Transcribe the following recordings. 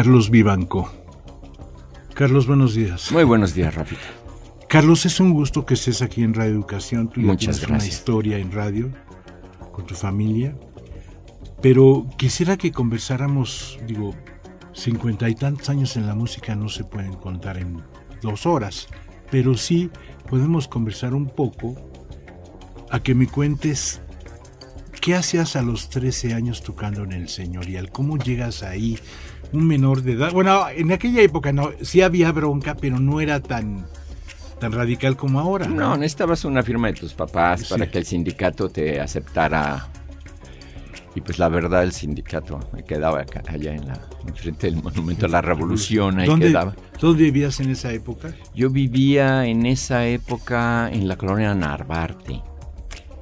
Carlos Vivanco. Carlos, buenos días. Muy buenos días, Rafita. Carlos, es un gusto que estés aquí en Radio Educación. Tú Muchas tienes gracias. una historia en radio con tu familia. Pero quisiera que conversáramos, digo, cincuenta y tantos años en la música no se pueden contar en dos horas, pero sí podemos conversar un poco a que me cuentes qué hacías a los 13 años tocando en el señorial, cómo llegas ahí, un menor de edad. Bueno, en aquella época no, sí había bronca, pero no era tan tan radical como ahora. No, necesitabas una firma de tus papás para que el sindicato te aceptara. Y pues la verdad, el sindicato me quedaba acá- allá en la enfrente del Monumento a la Revolución, ahí ¿Dónde, quedaba. ¿Dónde vivías en esa época? Yo vivía en esa época en la colonia Narvarte,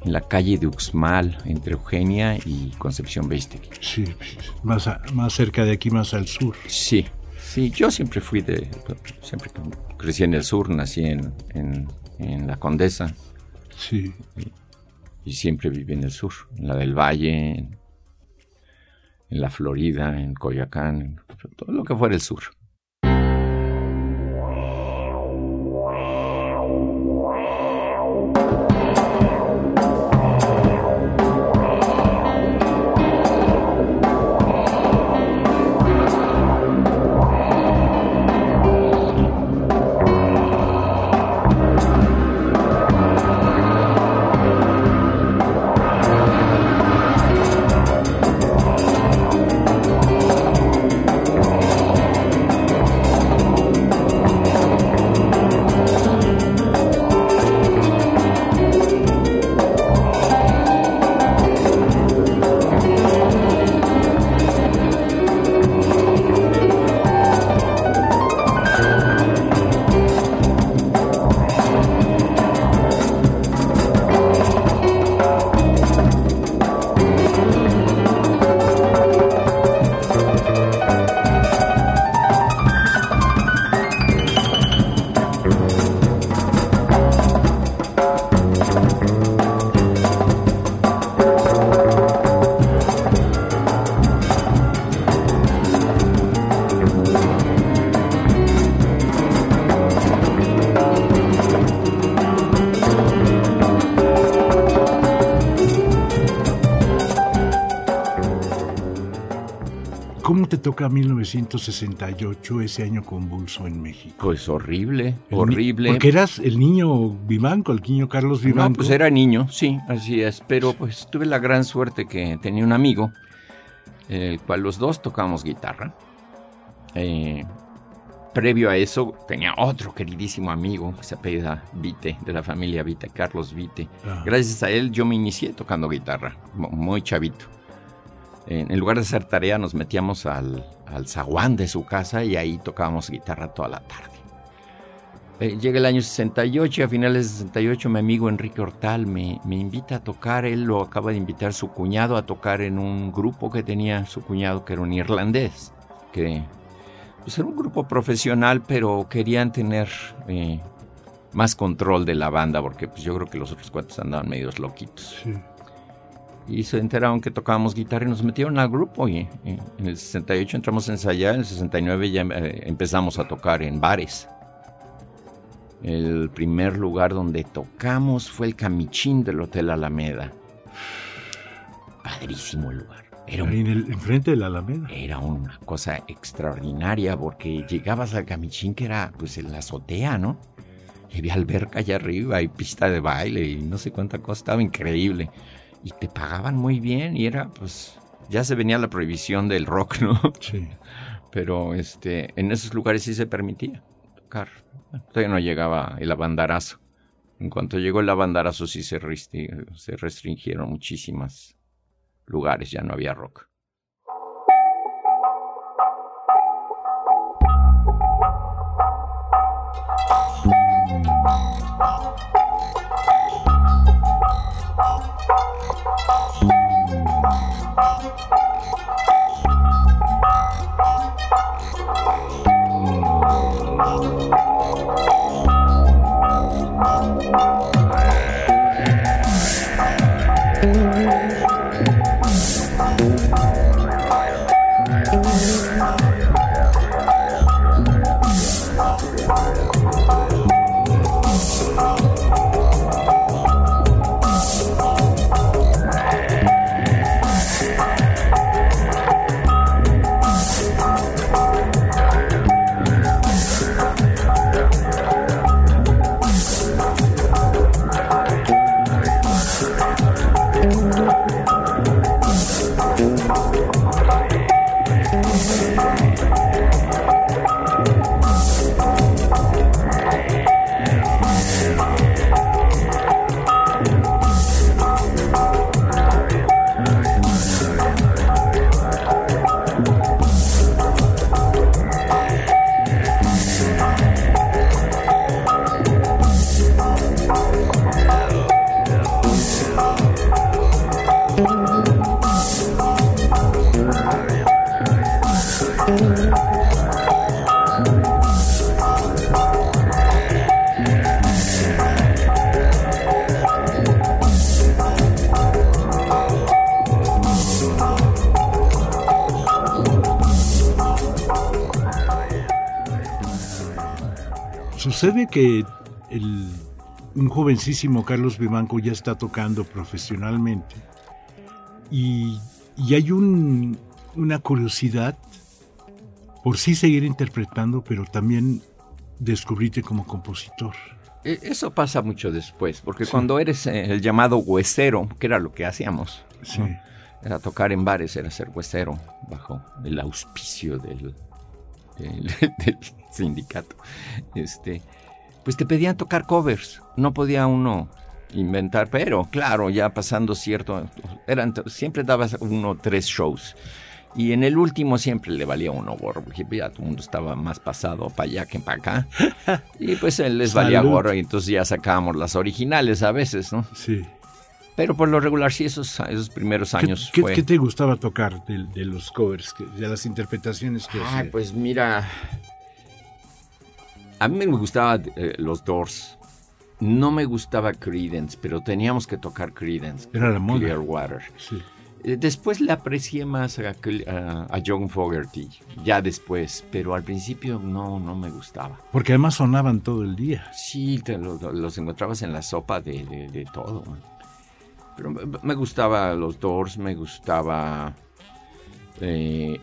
en la calle de Uxmal, entre Eugenia y Concepción Beistegui. Sí, más, a- más cerca de aquí, más al sur. Sí, sí, yo siempre fui de, siempre crecí en el sur, nací en, en, en la Condesa Sí. y siempre viví en el sur, en la del Valle, en, en la Florida, en Coyoacán, en todo lo que fuera el sur. Toca 1968, ese año convulso en México? Pues horrible, El horrible. Porque eras el niño Vivanco, el niño Carlos Vivanco. No, pues era niño, sí, así es. Pero pues tuve la gran suerte que tenía un amigo, el cual los dos tocábamos guitarra. Eh, previo a eso tenía otro queridísimo amigo que se apellida Vite, de la familia Vite, Carlos Vite. Ah. Gracias a él yo me inicié tocando guitarra, muy chavito. En lugar de hacer tarea nos metíamos al, al zaguán de su casa y ahí tocábamos guitarra toda la tarde. Eh, llega el año 68 y a finales de 68 mi amigo Enrique Hortal me, me, invita a tocar, él lo acaba de invitar su cuñado a tocar en un grupo que tenía su cuñado que era un irlandés, que pues era un grupo profesional pero querían tener eh, más control de la banda porque pues yo creo que los otros cuates andaban medios loquitos. Y se enteraron que tocábamos guitarra y nos metieron al grupo y, en el 68 entramos a ensayar, en el 69 ya eh, empezamos a tocar en bares. El primer lugar donde tocamos fue el Camichín del Hotel Alameda. Padrísimo lugar. Era en el, enfrente de la Alameda. Era una cosa extraordinaria porque llegabas al Camichín que era pues en la azotea, ¿no? Y había alberca allá arriba y pista de baile y no sé cuánta cosa, estaba increíble. Y te pagaban muy bien y era pues ya se venía la prohibición del rock, ¿no? Sí. Pero este en esos lugares sí se permitía tocar todavía no llegaba el abandarazo. En cuanto llegó el abandarazo sí se, se restringieron muchísimos lugares, ya no había rock. Thank mm -hmm. you. Sucede que el, un jovencísimo Carlos Vivanco ya está tocando profesionalmente y, hay una curiosidad por sí seguir interpretando, pero también descubrirte como compositor. E, eso pasa mucho después, porque cuando eres eh, el llamado huesero, que era lo que hacíamos, era tocar en bares, era ser huesero, bajo el auspicio del, del sindicato, este, pues te pedían tocar covers, no podía uno inventar, pero claro, ya pasando cierto, eran, siempre dabas uno tres shows. Y en el último siempre le valía uno gorro, porque ya todo el mundo estaba más pasado para allá que para acá. Y pues les valía gorro y entonces ya sacábamos las originales a veces, ¿no? Sí. Pero por lo regular sí, esos, esos primeros años ¿Qué, ¿qué, te gustaba tocar de, los covers, de las interpretaciones que Ay, pues mira, a mí me gustaban eh, los Doors. No me gustaba Credence, pero teníamos que tocar Credence. Era la moda. Clearwater. Sí. Eh, después le aprecié más a, John Fogerty, ya después, pero al principio no, no me gustaba. Porque además sonaban todo el día. Sí, te los encontrabas en la sopa de, todo. Pero me, gustaba los Doors, me gustaba eh,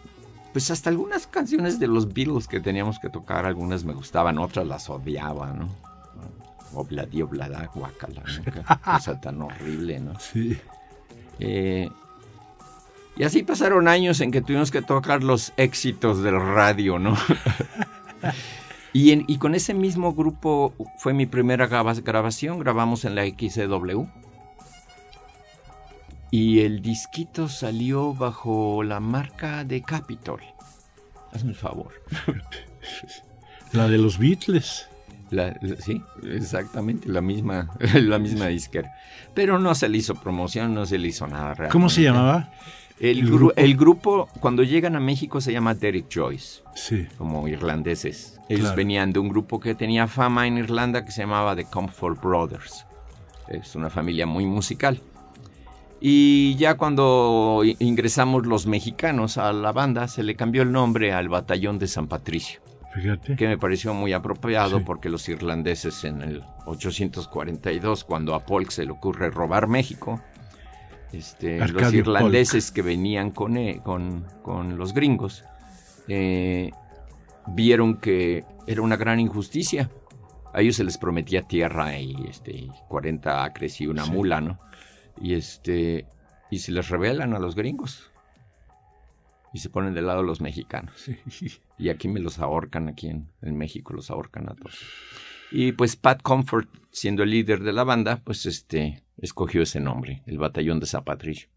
pues hasta algunas canciones de los Beatles que teníamos que tocar, algunas me gustaban, otras las odiaba, ¿no? Obladi, oblada, guacala, ¿no? cosa tan horrible, ¿no? Sí. Eh, y así pasaron años en que tuvimos que tocar los éxitos del radio, ¿no? y, y, con ese mismo grupo fue mi primera grabación, grabamos en la XCW. Y el disquito salió bajo la marca de Capitol. Hazme el favor. La de los Beatles. sí, exactamente, la misma, la misma disquera. Pero no se le hizo promoción, no se le hizo nada realmente. ¿Cómo se llamaba? El, grupo? cuando llegan a México, se llama Derek Joyce. Sí. Como irlandeses. Ellos venían de un grupo que tenía fama en Irlanda que se llamaba The Comfort Brothers. Es una familia muy musical. Y ya cuando ingresamos los mexicanos a la banda, se le cambió el nombre al Batallón de San Patricio. Fíjate. Que me pareció muy apropiado porque los irlandeses en el 842, cuando a Polk se le ocurre robar México, este, los irlandeses que venían con, eh, con, con los gringos eh, vieron que era una gran injusticia. A ellos se les prometía tierra y este, 40 acres y una mula, ¿no? Y este y se les revelan a los gringos. Y se ponen del lado los mexicanos. Y aquí me los ahorcan, aquí en, en, México los ahorcan a todos. Y pues Pat Comfort, siendo el líder de la banda, pues este escogió ese nombre, el Batallón de Zapatricio.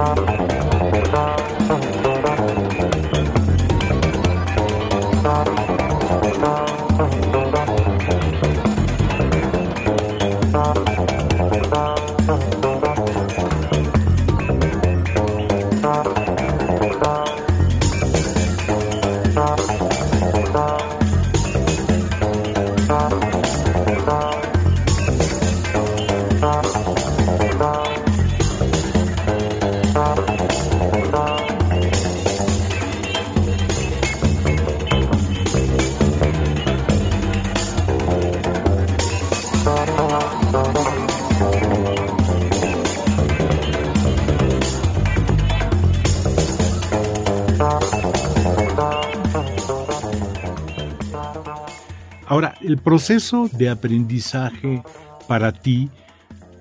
El proceso de aprendizaje para ti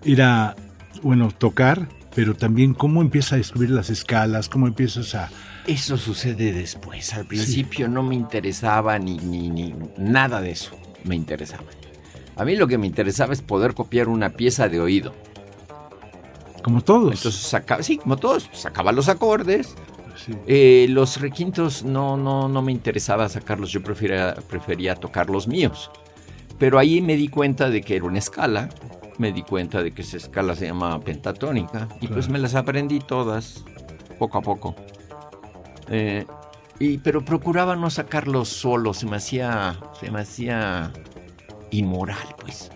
era, bueno, tocar, pero también cómo empiezas a descubrir las escalas, cómo empiezas a... Eso sucede después. Al principio no me interesaba ni, ni, ni nada de eso. Me interesaba. A mí lo que me interesaba es poder copiar una pieza de oído. Como todos. Entonces sacaba, sí, como todos, sacaba los acordes, eh, los requintos no, no, no me interesaba sacarlos, yo prefería, prefería tocar los míos. Pero ahí me di cuenta de que era una escala, me di cuenta de que esa escala se llama pentatónica y pues me las aprendí todas poco a poco. Eh, y, pero procuraba no sacarlos solo, se me hacía, se me hacía inmoral, pues.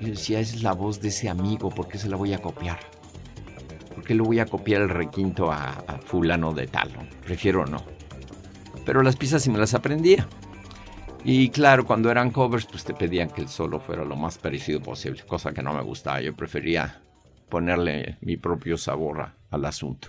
Yo decía, es la voz de ese amigo, ¿por qué se la voy a copiar? ¿por qué le voy a copiar el requinto a, fulano de tal? Prefiero no. Pero las piezas sí me las aprendía. Y claro, cuando eran covers, pues te pedían que el solo fuera lo más parecido posible, cosa que no me gustaba. Yo prefería ponerle mi propio sabor al asunto.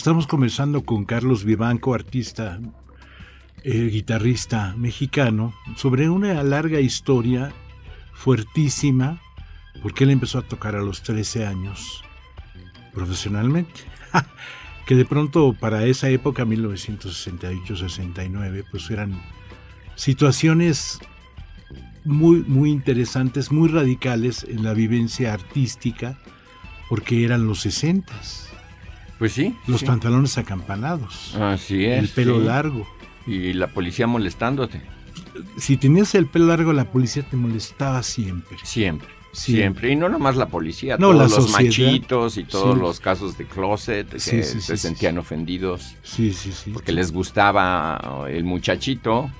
Estamos conversando con Carlos Vivanco, artista, eh, guitarrista mexicano, sobre una larga historia fuertísima, porque él empezó a tocar a los 13 años profesionalmente. que de pronto para esa época, 1968-69, pues eran situaciones muy, muy interesantes, muy radicales en la vivencia artística, porque eran los 60 Pues sí. Los pantalones acampanados. Así es. El pelo largo. Y la policía molestándote. Si tenías el pelo largo, la policía te molestaba siempre. Siempre. Siempre. Y no nomás la policía, no, todos los machitos y todos los casos de closet que se sentían ofendidos. Sí, sí, sí. Porque les gustaba el muchachito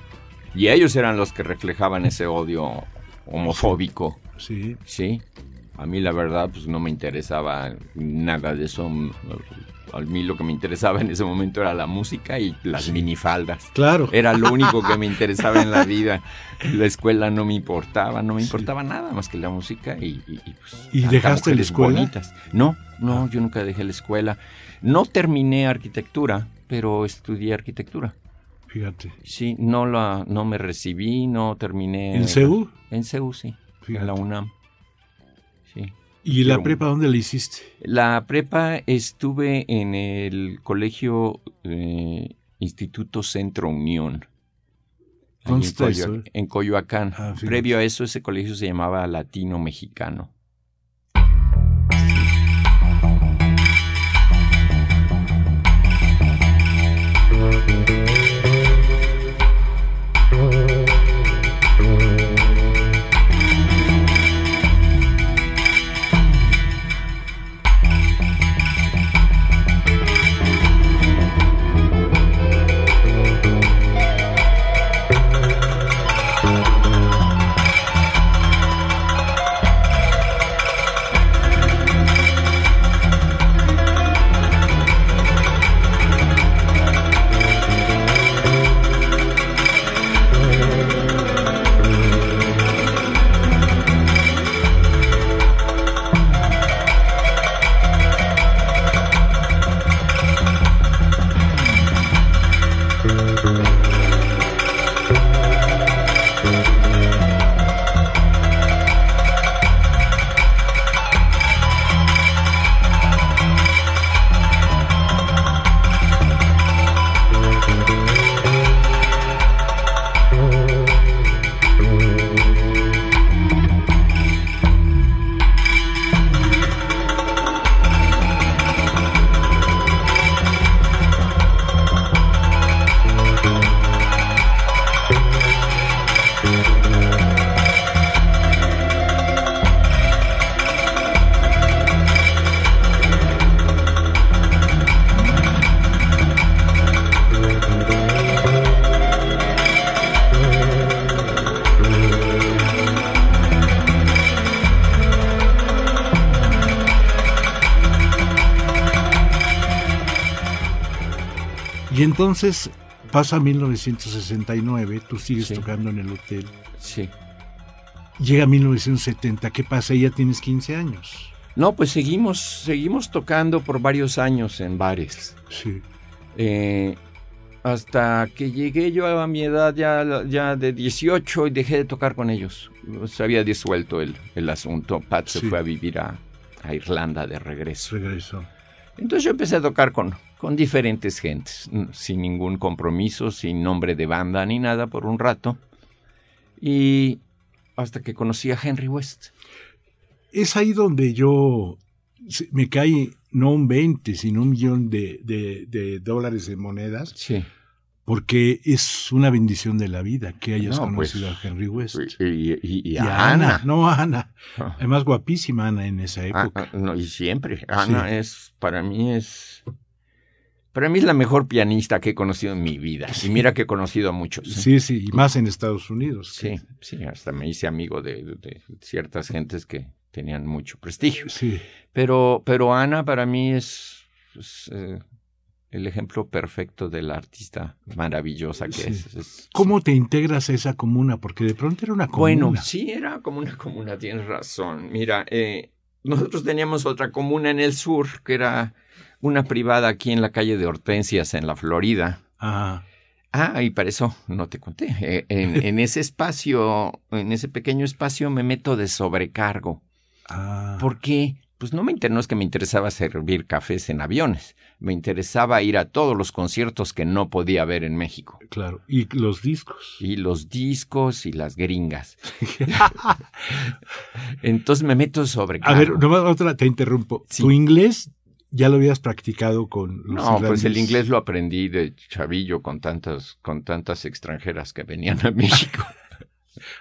y ellos eran los que reflejaban ese odio homofóbico. Sí. Sí. A mí la verdad pues no me interesaba nada de eso. A mí lo que me interesaba en ese momento era la música y las minifaldas. Claro. Era lo único que me interesaba en la vida. La escuela no me importaba, no me importaba nada más que la música y, y, pues, ¿Y dejaste la escuela? Bonitas. No, no, ah. yo nunca dejé la escuela. No terminé arquitectura, pero estudié arquitectura. Fíjate. Sí, no la, no me recibí, no terminé. ¿En CEU? En CEU, sí. En la UNAM. ¿Y la prepa dónde la hiciste? La prepa estuve en el colegio eh, Instituto Centro Unión. ¿Dónde está en, eso? en Coyoacán. Ah, Previo a eso, ese colegio se llamaba Latino Mexicano. Entonces pasa 1969, tú sigues tocando en el hotel. Sí. Llega 1970, ¿qué pasa? Ya tienes 15 años. No, pues seguimos, seguimos tocando por varios años en bares. Sí. Eh, hasta que llegué yo a mi edad ya, ya de 18 y dejé de tocar con ellos. Se había disuelto el, el asunto. Pat se fue a vivir a, a Irlanda de regreso. Regreso. Entonces yo empecé a tocar con, con diferentes gentes, sin ningún compromiso, sin nombre de banda ni nada por un rato. Y hasta que conocí a Henry West. Es ahí donde yo me cae no un 20, sino un millón de, de, dólares de monedas. Sí porque es una bendición de la vida que hayas pues, conocido a Henry West. Y, a, Ana. No, Ana. Ah. Además, guapísima Ana en esa ah, época. Ah, no, y siempre. Ana es, para mí es... Para mí es la mejor pianista que he conocido en mi vida. Y mira que he conocido a muchos. ¿eh? Sí, sí, y más en Estados Unidos. Sí, sí, hasta me hice amigo de, ciertas gentes que tenían mucho prestigio. Sí. Pero, pero Ana para mí es, eh, el ejemplo perfecto de la artista maravillosa que es, ¿Cómo te integras a esa comuna? Porque de pronto era una comuna. Bueno, sí, era como una comuna, tienes razón. Mira, eh, nosotros teníamos otra comuna en el sur que era una privada aquí en la calle de Hortensias, en la Florida. Ah, Ah, y para eso no te conté. Eh, en, en ese espacio, en ese pequeño espacio, me meto de sobrecargo. ah. ¿Por qué? Pues no me inter- no es que me interesaba servir cafés en aviones. Me interesaba ir a todos los conciertos que no podía ver en México. Claro. Y los discos. Y los discos y las gringas. Entonces me meto de A ver, nomás otra, te interrumpo. Sí. ¿Tu inglés ya lo habías practicado con los No, pues el inglés lo aprendí de chavillo con tantas, con tantas extranjeras que venían a México.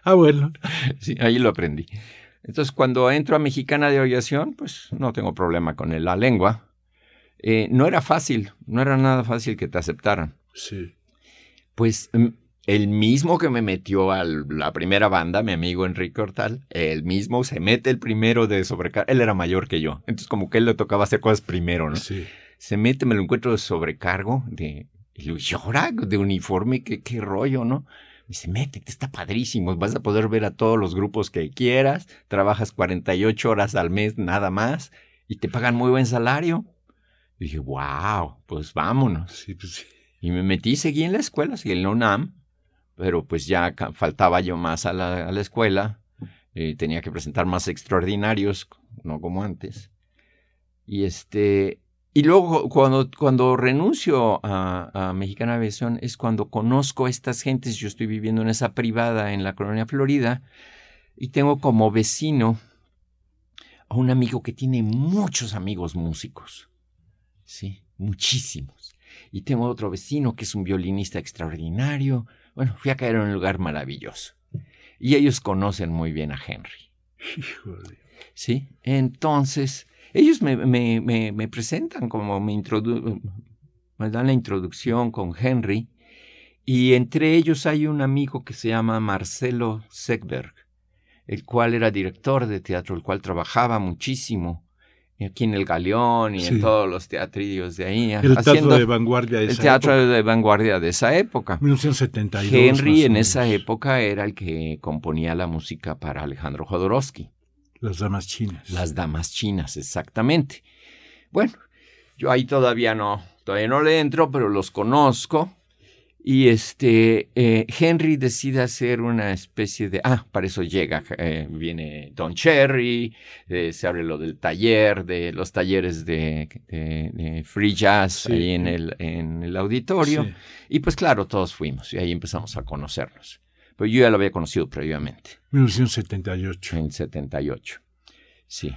Ah, bueno. Sí, ahí lo aprendí. Entonces, cuando entro a Mexicana de Aviación, pues no tengo problema con la lengua. Eh, no era fácil, no era nada fácil que te aceptaran. Sí. Pues mm, el mismo que me metió a la primera banda, mi amigo Enrique Hortal, el mismo se mete el primero de sobrecargo. Él era mayor que yo, entonces como que él le tocaba hacer cosas primero, ¿no? Sí. Se mete, me lo encuentro de sobrecargo, de, y lo llora, de uniforme, qué, qué rollo, ¿no? Me dice, métete, está padrísimo, vas a poder ver a todos los grupos que quieras, trabajas 48 horas al mes nada más, y te pagan muy buen salario. Y dije, wow, pues vámonos. Sí, pues sí. Y me metí, seguí en la escuela, seguí en la UNAM, pero pues ya faltaba yo más a la, a la escuela, eh, tenía que presentar más extraordinarios, no como antes. Y este, y luego cuando, cuando renuncio a, a Mexicana Aviación es cuando conozco a estas gentes, yo estoy viviendo en esa privada en la colonia Florida, y tengo como vecino a un amigo que tiene muchos amigos músicos, sí, muchísimos. Y tengo otro vecino que es un violinista extraordinario. Bueno, fui a caer en un lugar maravilloso. Y ellos conocen muy bien a Henry. Híjole. ¿Sí? Entonces, ellos me, me, me, me presentan como me, introdu me dan la introducción con Henry. Y entre ellos hay un amigo que se llama Marcelo Segberg, el cual era director de teatro, el cual trabajaba muchísimo aquí en el Galeón y Sí. en todos los teatrillos de ahí. El teatro de vanguardia de el esa teatro época, de vanguardia de esa época. 1972. Henry en esa época era el que componía la música para Alejandro Jodorowsky. Las damas chinas. Las damas chinas, exactamente. Bueno, yo ahí todavía no, todavía no le entro, pero los conozco. Y este, eh, Henry decide hacer una especie de, ah, para eso llega, eh, viene Don Cherry, eh, se abre lo del taller, de los talleres de, de- de free jazz Sí. ahí en el, en el auditorio. Sí. Y pues claro, todos fuimos y ahí empezamos a conocernos. Pero yo ya lo había conocido previamente, 1978. en 78. Sí.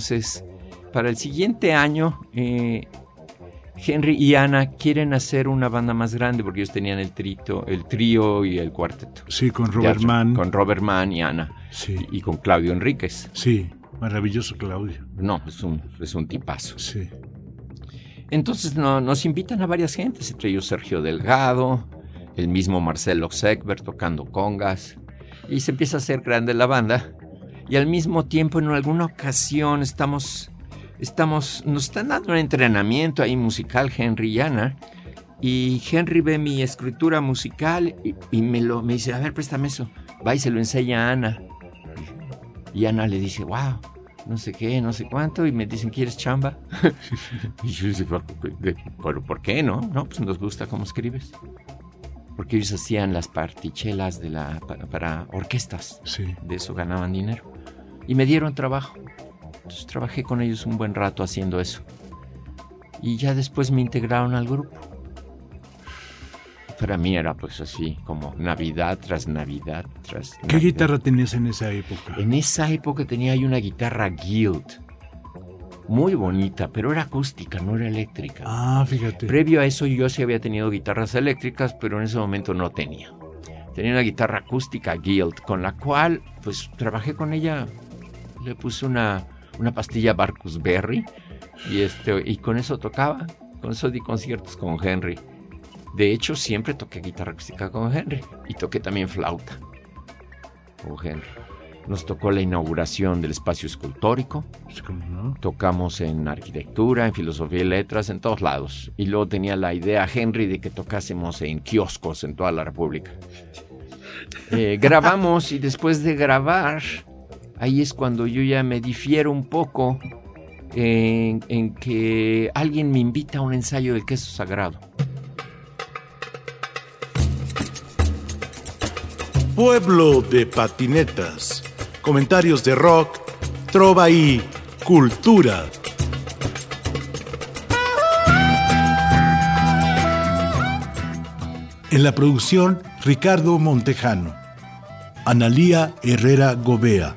Entonces, para el siguiente año, eh, Henry y Ana quieren hacer una banda más grande porque ellos tenían el trito, el trío y el cuarteto. Sí, con Robert Mann. Con Robert Mann y Ana. Sí. Y con Claudio Enríquez. Sí, maravilloso Claudio. No, es un, es un tipazo. Sí. Entonces no, nos invitan a varias gentes, entre ellos Sergio Delgado, el mismo Marcelo Seckberg tocando congas. Y se empieza a hacer grande la banda. Y al mismo tiempo, en alguna ocasión, estamos estamos, nos están dando un entrenamiento ahí musical, Henry y Ana, y Henry ve mi escritura musical y, me, lo, me dice, a ver, préstame eso. Va y se lo enseña a Ana. Y Ana le dice, wow, no sé qué, no sé cuánto, y me dicen, ¿quieres chamba? y yo dice, ¿por, ¿por qué no? No, pues nos gusta cómo escribes. Porque ellos hacían las partichelas de la, para, orquestas. Sí. De eso ganaban dinero. Y me dieron trabajo. Entonces trabajé con ellos un buen rato haciendo eso. Y ya después me integraron al grupo. Para mí era pues así, como Navidad tras Navidad tras... ¿Qué guitarra tenías en esa época? En esa época tenía yo una guitarra Guild. Muy bonita, pero era acústica, no era eléctrica. Ah, fíjate. Previo a eso yo sí había tenido guitarras eléctricas, pero en ese momento no tenía. Tenía una guitarra acústica Guild, con la cual pues trabajé con ella. Le puse una una pastilla Barcus Berry y, este, y con eso tocaba, con eso di conciertos con Henry. De hecho, siempre toqué guitarra acústica con Henry y toqué también flauta con Henry. Nos tocó la inauguración del espacio escultórico. Tocamos en arquitectura, en filosofía y letras, en todos lados. Y luego tenía la idea Henry de que tocásemos en kioscos en toda la República. Eh, grabamos y después de grabar ahí es cuando yo ya me difiero un poco en, que alguien me invita a un ensayo del queso sagrado. Pueblo de patinetas. Comentarios de rock, trova y cultura. En la producción, Ricardo Montejano. Analía Herrera Gobea.